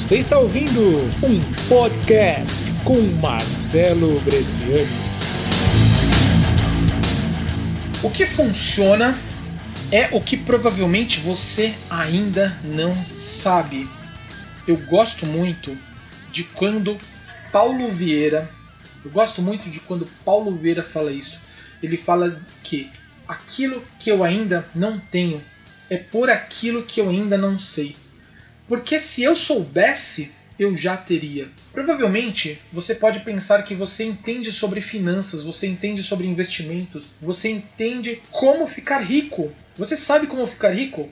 Você está ouvindo um podcast com Marcelo Bresciani. O que funciona é o que provavelmente você ainda não sabe. Eu gosto muito de quando Paulo Vieira, eu gosto muito de quando Paulo Vieira fala isso. Ele fala que aquilo que eu ainda não tenho é por aquilo que eu ainda não sei. Porque se eu soubesse, eu já teria. Provavelmente você pode pensar que você entende sobre finanças, você entende sobre investimentos, você entende como ficar rico. Você sabe como ficar rico?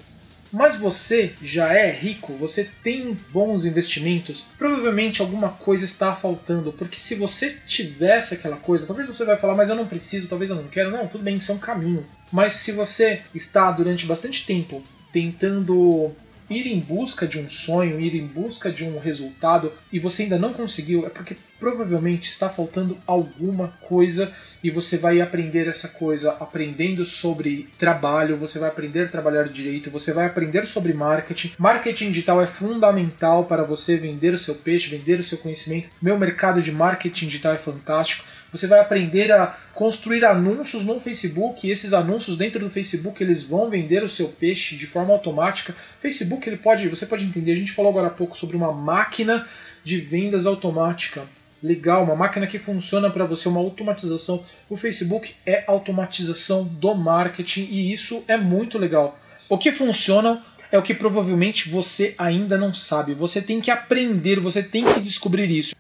Mas você já é rico, você tem bons investimentos, provavelmente alguma coisa está faltando, porque se você tivesse aquela coisa, talvez você vai falar, mas eu não preciso, talvez eu não quero, não, tudo bem, isso é um caminho. Mas se você está durante bastante tempo tentando ir em busca de um sonho, ir em busca de um resultado e você ainda não conseguiu, é porque provavelmente está faltando alguma coisa e você vai aprender essa coisa aprendendo sobre trabalho, você vai aprender a trabalhar direito, você vai aprender sobre marketing. Marketing digital é fundamental para você vender o seu peixe, vender o seu conhecimento. Meu mercado de marketing digital é fantástico. Você vai aprender a construir anúncios no Facebook e esses anúncios dentro do Facebook eles vão vender o seu peixe de forma automática. Facebook ele pode, você pode entender, a gente falou agora há pouco sobre uma máquina de vendas automática legal, uma máquina que funciona para você, uma automatização. O Facebook é automatização do marketing e isso é muito legal. O que funciona é o que provavelmente você ainda não sabe. Você tem que aprender, você tem que descobrir isso.